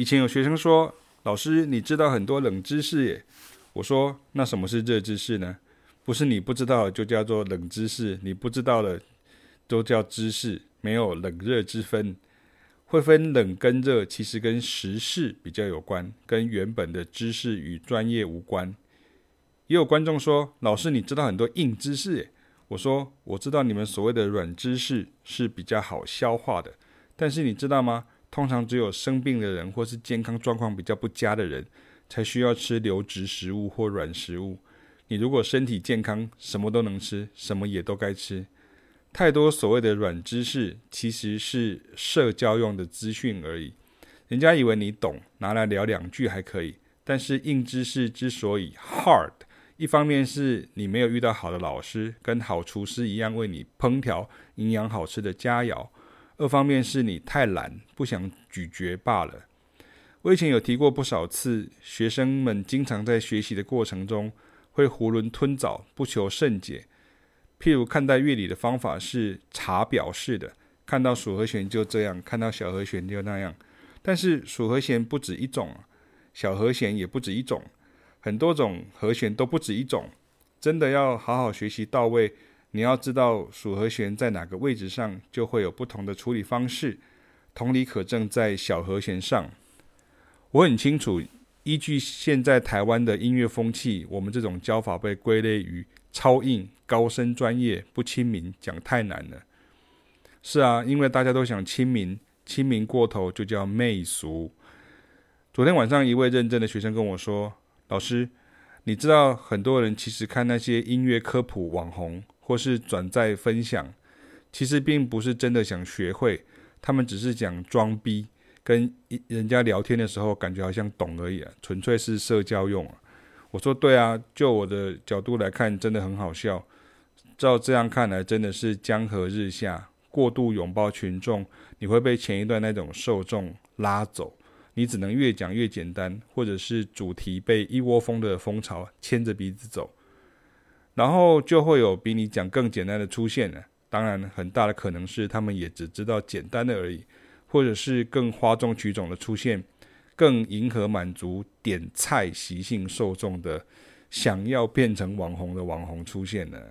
以前有学生说：“老师，你知道很多冷知识耶。”我说：“那什么是热知识呢？不是你不知道就叫做冷知识，你不知道的都叫知识，没有冷热之分。会分冷跟热，其实跟时事比较有关，跟原本的知识与专业无关。”也有观众说：“老师，你知道很多硬知识耶。”我说：“我知道你们所谓的软知识是比较好消化的，但是你知道吗？通常只有生病的人或是健康状况比较不佳的人。”才需要吃流质食物或软食物。你如果身体健康，什么都能吃，什么也都该吃。太多所谓的软知识，其实是社交用的资讯而已。人家以为你懂，拿来聊两句还可以。但是硬知识之所以 hard，一方面是你没有遇到好的老师，跟好厨师一样为你烹调营养好吃的佳肴；二方面是你太懒，不想咀嚼罢了。我以前有提过不少次，学生们经常在学习的过程中会囫囵吞枣，不求甚解。譬如看待乐理的方法是查表式的，看到属和弦就这样，看到小和弦就那样。但是属和弦不止一种，小和弦也不止一种，很多种和弦都不止一种。真的要好好学习到位，你要知道属和弦在哪个位置上，就会有不同的处理方式。同理可证在小和弦上。我很清楚，依据现在台湾的音乐风气，我们这种教法被归类于超硬、高深、专业、不亲民，讲太难了。是啊，因为大家都想亲民，亲民过头就叫媚俗。昨天晚上，一位认真的学生跟我说：“老师，你知道很多人其实看那些音乐科普网红或是转载分享，其实并不是真的想学会，他们只是讲装逼。”跟人家聊天的时候，感觉好像懂而已，纯粹是社交用。我说对啊，就我的角度来看，真的很好笑。照这样看来，真的是江河日下，过度拥抱群众，你会被前一段那种受众拉走，你只能越讲越简单，或者是主题被一窝蜂的风潮牵着鼻子走，然后就会有比你讲更简单的出现了。当然，很大的可能是他们也只知道简单的而已。或者是更哗众取宠的出现，更迎合满足点菜习性受众的，想要变成网红的网红出现了。